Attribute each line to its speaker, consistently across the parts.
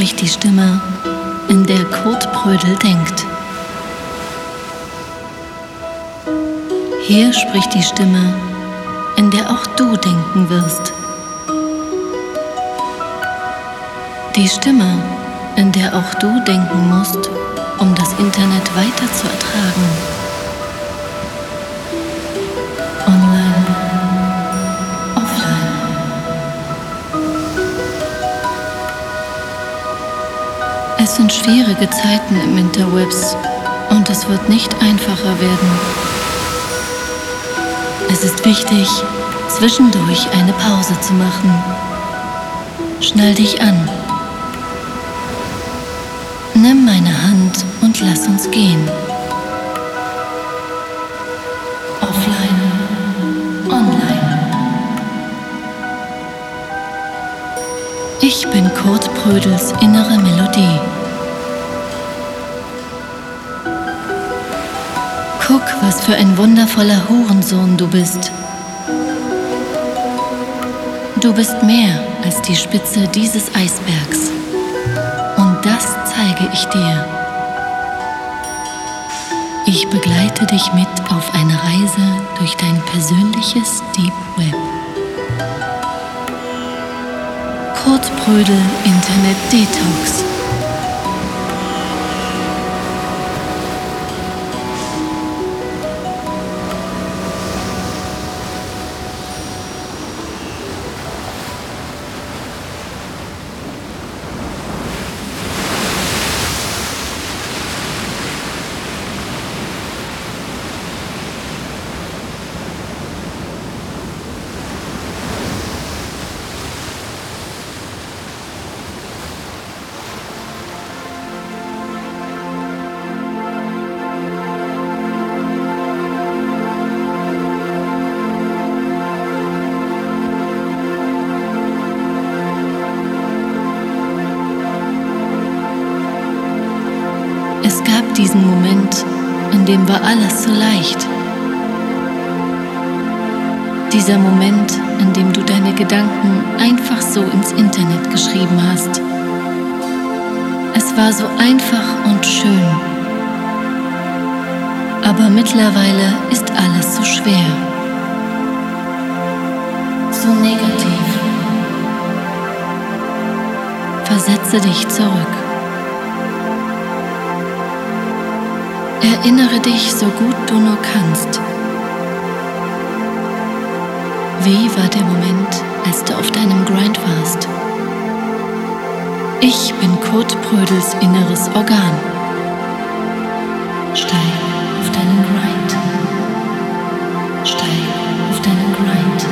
Speaker 1: Spricht die Stimme, in der Kurt Brödel denkt. Hier spricht die Stimme, in der auch du denken wirst. Die Stimme, in der auch du denken musst, um das Internet weiter zu ertragen. Online, sind schwierige Zeiten im Interwebs und es wird nicht einfacher werden. Es ist wichtig, zwischendurch eine Pause zu machen. Schnall dich an. Nimm meine Hand und lass uns gehen. Guck, was für ein wundervoller Hurensohn du bist. Du bist mehr als die Spitze dieses Eisbergs. Und das zeige ich dir. Ich begleite dich mit auf eine Reise durch dein persönliches Deep Web. Kurt Brödel Internet Detox. Dem war alles so leicht. Dieser Moment, in dem du deine Gedanken einfach so ins Internet geschrieben hast. Es war so einfach und schön. Aber mittlerweile ist alles so schwer. So negativ. Versetze dich zurück. Erinnere dich so gut du nur kannst. Wie war der Moment, als du auf deinem Grind warst? Ich bin Kurt Brödels inneres Organ. Steig auf deinen Grind. Steig auf deinen Grind.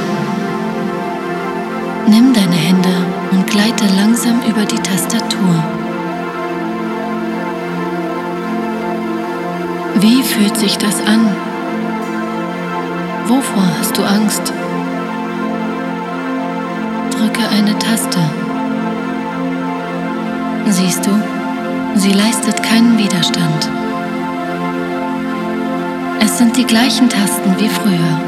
Speaker 1: Nimm deine Hände und gleite langsam über die Tastatur. Wie fühlt sich das an? Wovor hast du Angst? Drücke eine Taste. Siehst du, sie leistet keinen Widerstand. Es sind die gleichen Tasten wie früher.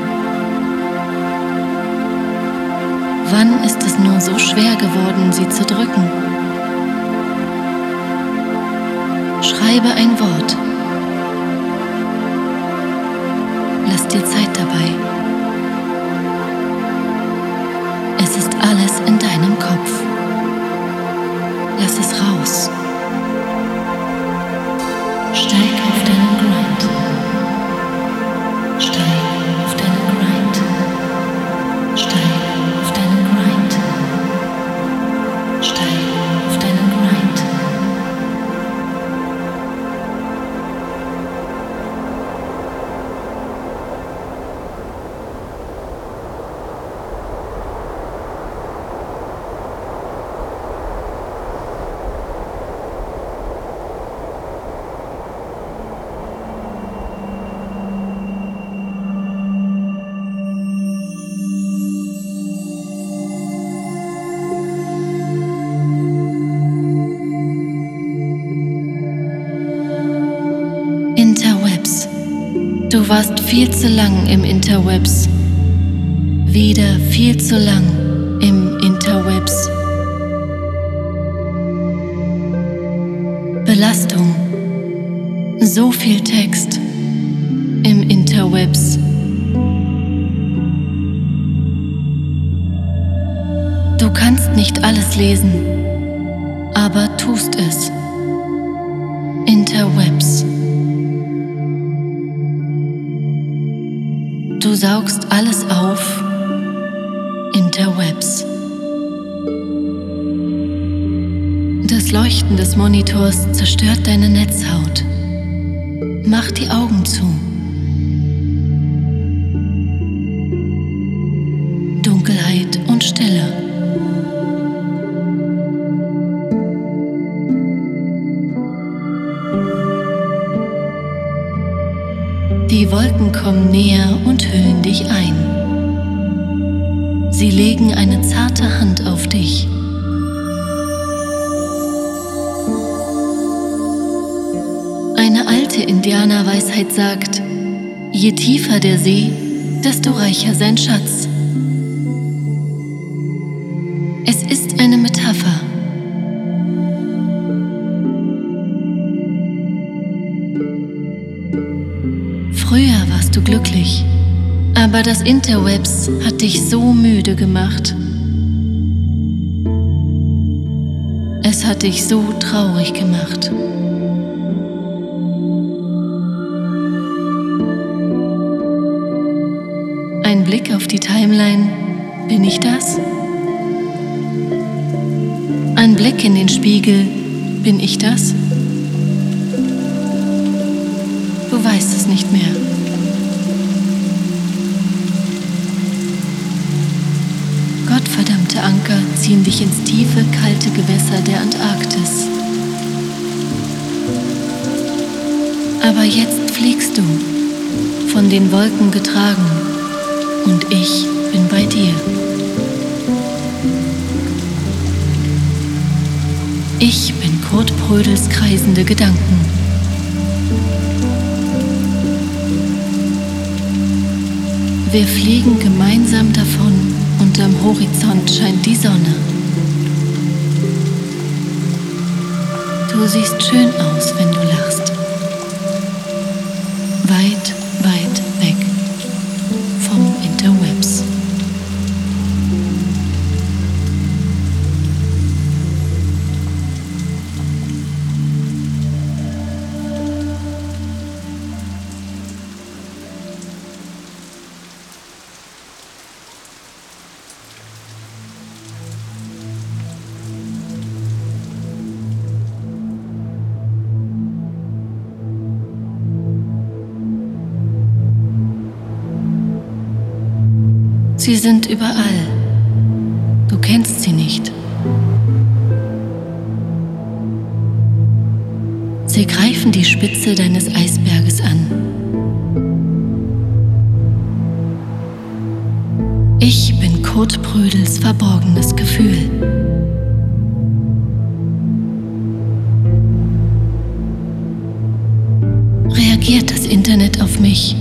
Speaker 1: Wann ist es nur so schwer geworden, sie zu drücken? Schreibe ein Wort. Dir Zeit warst viel zu lang im Interwebs. Wieder viel zu lang im Interwebs. Belastung. So viel Text im Interwebs. Du kannst nicht alles lesen, zerstört deine Netzhaut. Mach die Augen zu. Dunkelheit und Stille. Die Wolken kommen näher und hüllen dich ein. Sie legen eine zarte Hand auf dich. Alte Indianerweisheit sagt, je tiefer der See, desto reicher sein Schatz. Es ist eine Metapher. Früher warst du glücklich, aber das Interwebs hat dich so müde gemacht. Es hat dich so traurig gemacht. Blick auf die Timeline, bin ich das? Ein Blick in den Spiegel, bin ich das? Du weißt es nicht mehr. Gottverdammte Anker ziehen dich ins tiefe, kalte Gewässer der Antarktis. Aber jetzt fliegst du, von den Wolken getragen, und ich bin bei dir. Ich bin Kurt Prödels kreisende Gedanken. Wir fliegen gemeinsam davon und am Horizont scheint die Sonne. Du siehst schön aus, wenn du lachst. Weit, weit Sie sind überall. Du kennst sie nicht. Sie greifen die Spitze deines Eisberges an. Ich bin Kurt Prödels verborgenes Gefühl. Reagiert das Internet auf mich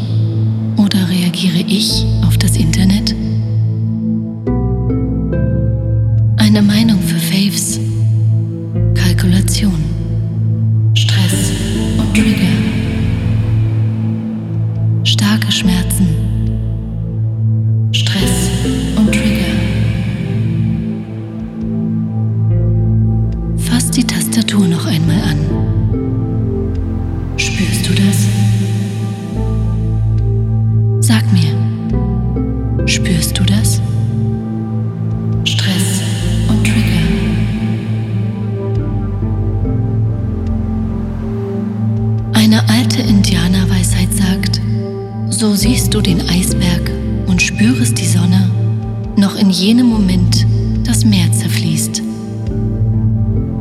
Speaker 1: oder reagiere ich auf das Internet? Eine Meinung alte Indianerweisheit sagt, so siehst du den Eisberg und spürest die Sonne, noch in jenem Moment das Meer zerfließt.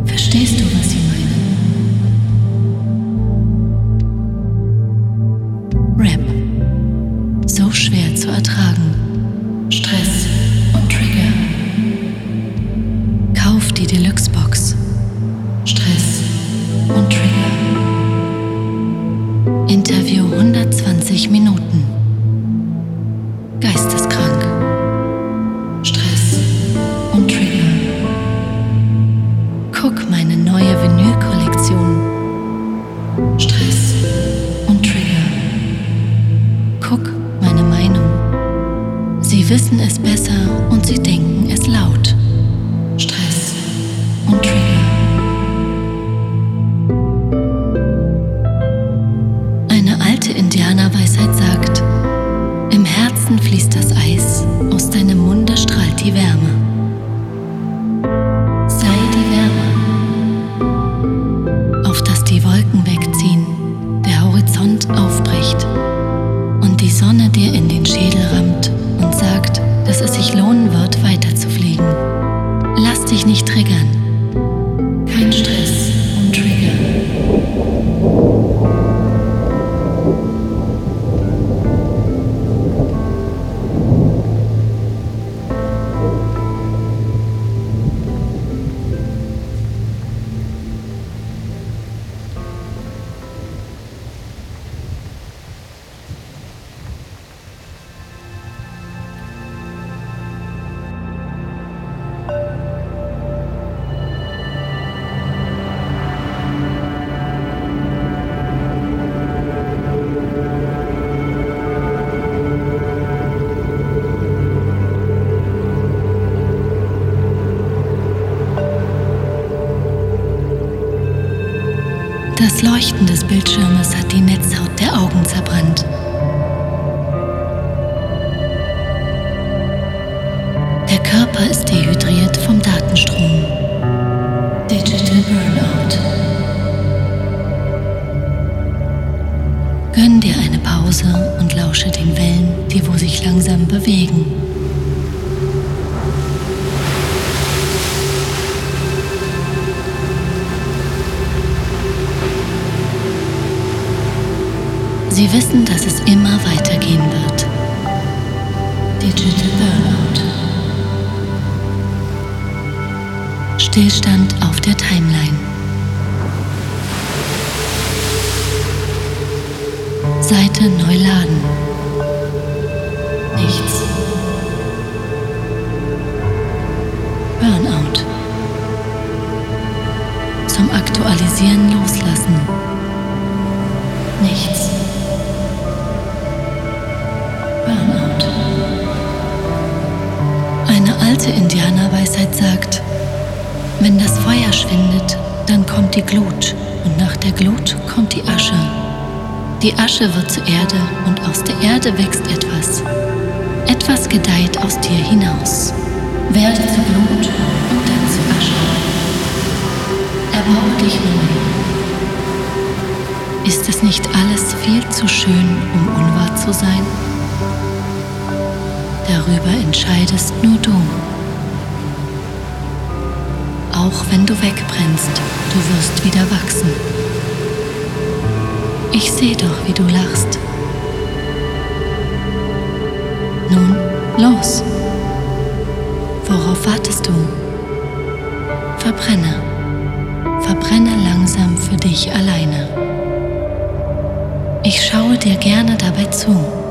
Speaker 1: Verstehst du, was sie und sie denken es laut. Leuchten des Bildschirmes hat die Netzhaut der Augen zerbrannt. Sie wissen, dass es immer weitergehen wird. Digital Burnout. Stillstand auf der Timeline. Seite neu laden. Nichts. Burnout. Zum Aktualisieren loslassen. Nichts. Alte Indianerweisheit sagt, wenn das Feuer schwindet, dann kommt die Glut und nach der Glut kommt die Asche. Die Asche wird zur Erde und aus der Erde wächst etwas. Etwas gedeiht aus dir hinaus. Werde zur Glut und dann zu Asche. Erbau dich neu. Ist es nicht alles viel zu schön, um unwahr zu sein? Darüber entscheidest nur du. Auch wenn du wegbrennst, du wirst wieder wachsen. Ich sehe doch, wie du lachst. Nun, los. Worauf wartest du? Verbrenne. Verbrenne langsam für dich alleine. Ich schaue dir gerne dabei zu.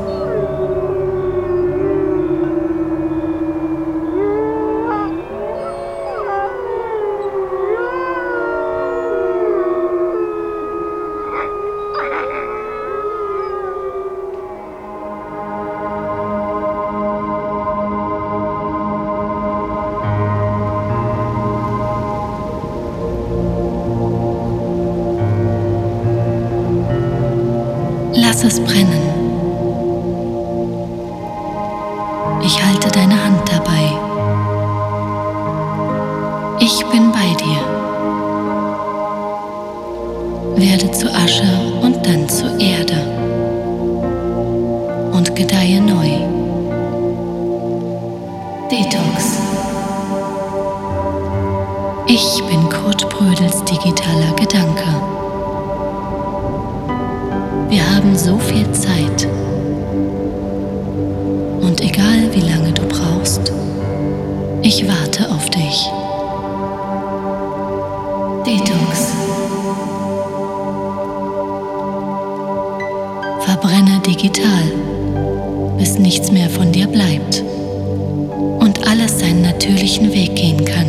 Speaker 1: Es brennen. Detox. Verbrenne digital, bis nichts mehr von dir bleibt und alles seinen natürlichen Weg gehen kann.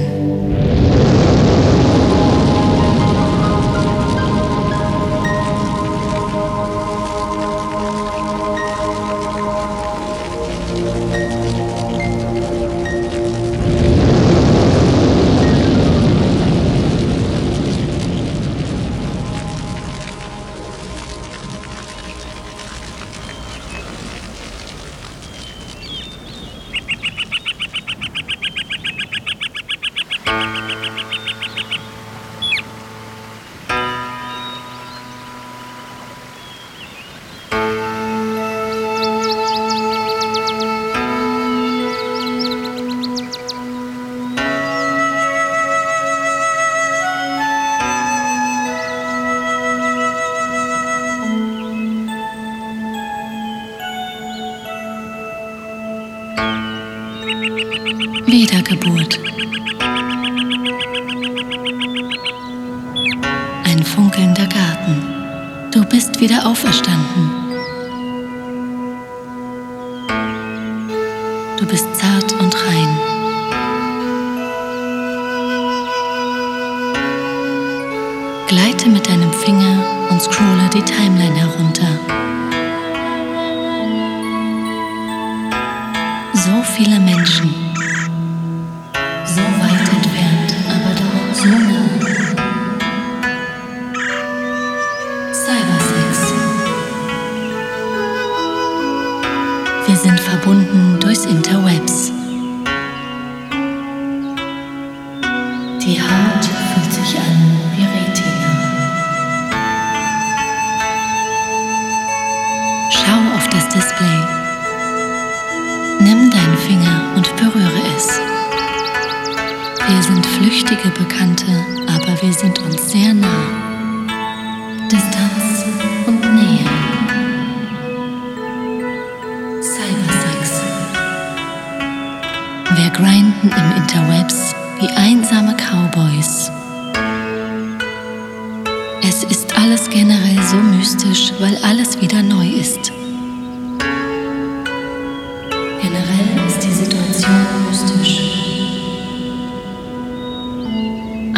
Speaker 1: Wieder auferstanden. Sind verbunden durchs Interwebs. Die Haut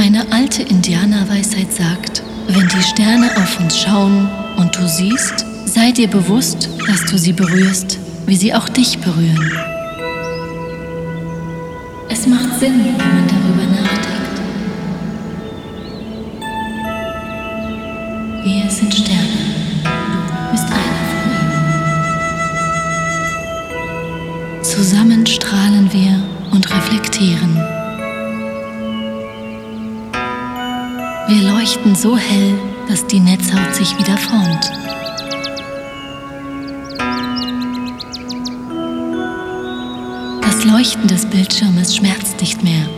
Speaker 1: Eine alte Indianerweisheit sagt, wenn die Sterne auf uns schauen und du siehst, sei dir bewusst, dass du sie berührst, wie sie auch dich berühren. Es macht Sinn, wenn man darüber nachdenkt. Wir sind Sterne. Du bist einer von ihnen. Zusammen strahlen wir und reflektieren. Leuchten so hell, dass die Netzhaut sich wieder formt. Das Leuchten des Bildschirmes schmerzt nicht mehr.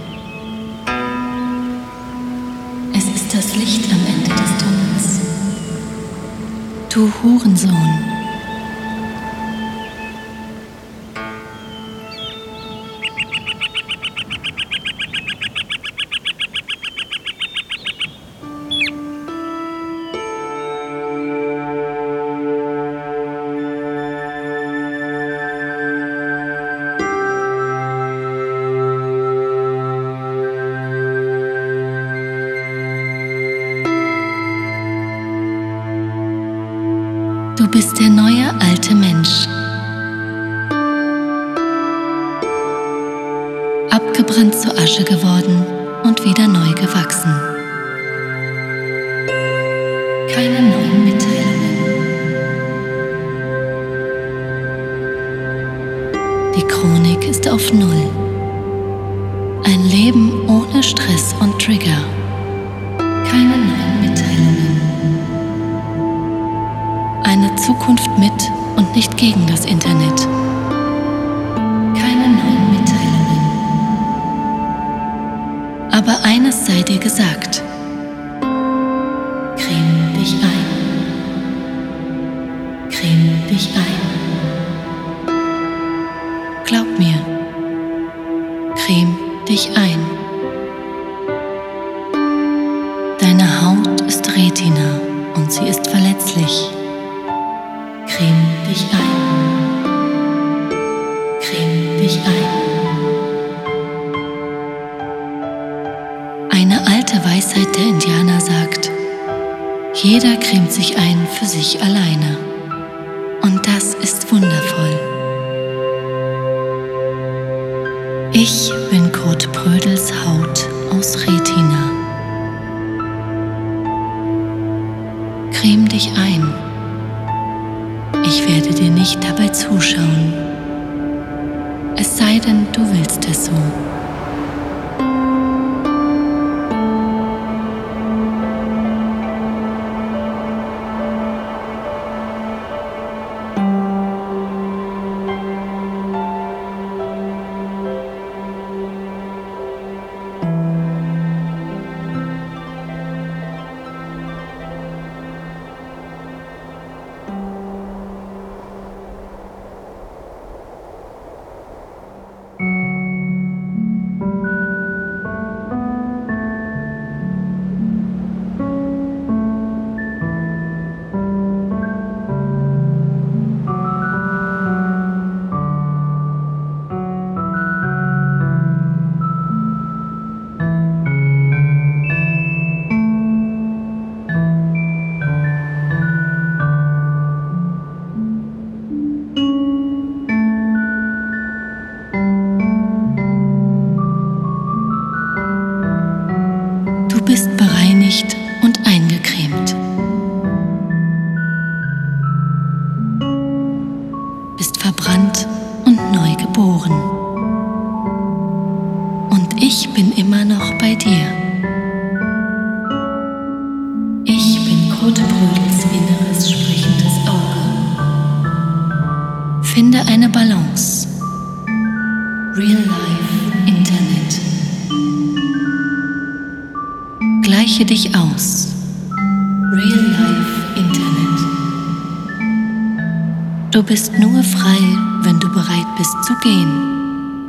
Speaker 1: Es ist das Licht am Ende des Tunnels. Du Hurensohn. Du Zukunft mit und nicht gegen das Internet. Keine neuen Mitteilungen. Aber eines sei dir gesagt. Du bist nur frei, wenn du bereit bist zu gehen.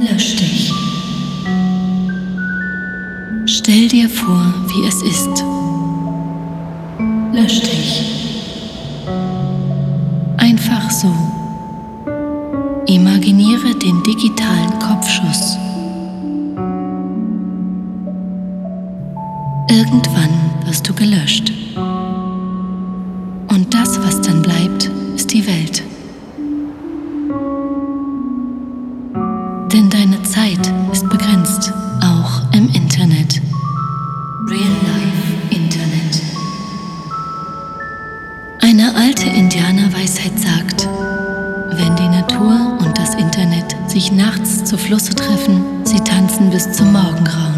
Speaker 1: Lösch dich. Stell dir vor, wie es ist. Lösch dich. Einfach so. Imaginiere den digitalen Kopfschuss. Irgendwann wirst du gelöscht. treffen. Sie tanzen bis zum Morgengrauen.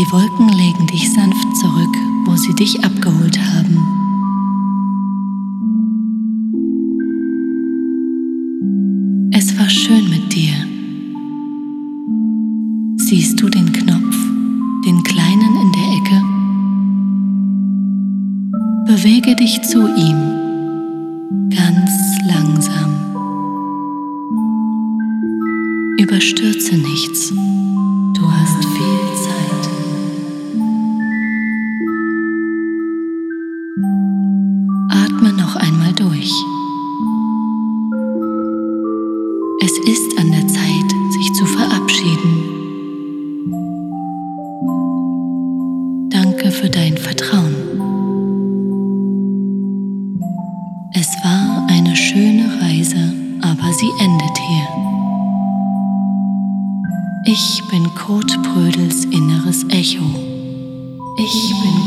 Speaker 1: Die Wolken legen dich sanft zurück, wo sie dich abgeholt haben. Es war schön mit dir. Siehst du den Knopf, den kleinen in der Ecke? Bewege dich zu ihm, ganz langsam. Überstürze nichts. Durch. Es ist an der Zeit, sich zu verabschieden. Danke für dein Vertrauen. Es war eine schöne Reise, aber sie endet hier. Ich bin Kurt Prödels inneres Echo. Ich bin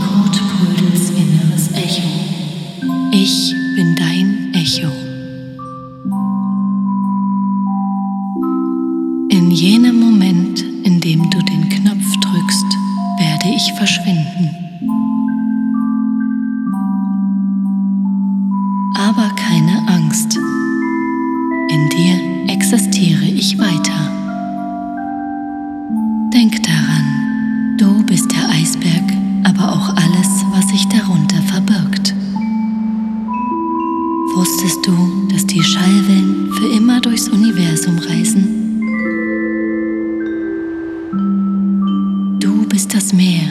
Speaker 1: dir existiere ich weiter. Denk daran, du bist der Eisberg, aber auch alles, was sich darunter verbirgt. Wusstest du, dass die Schallwellen für immer durchs Universum reisen? Du bist das Meer,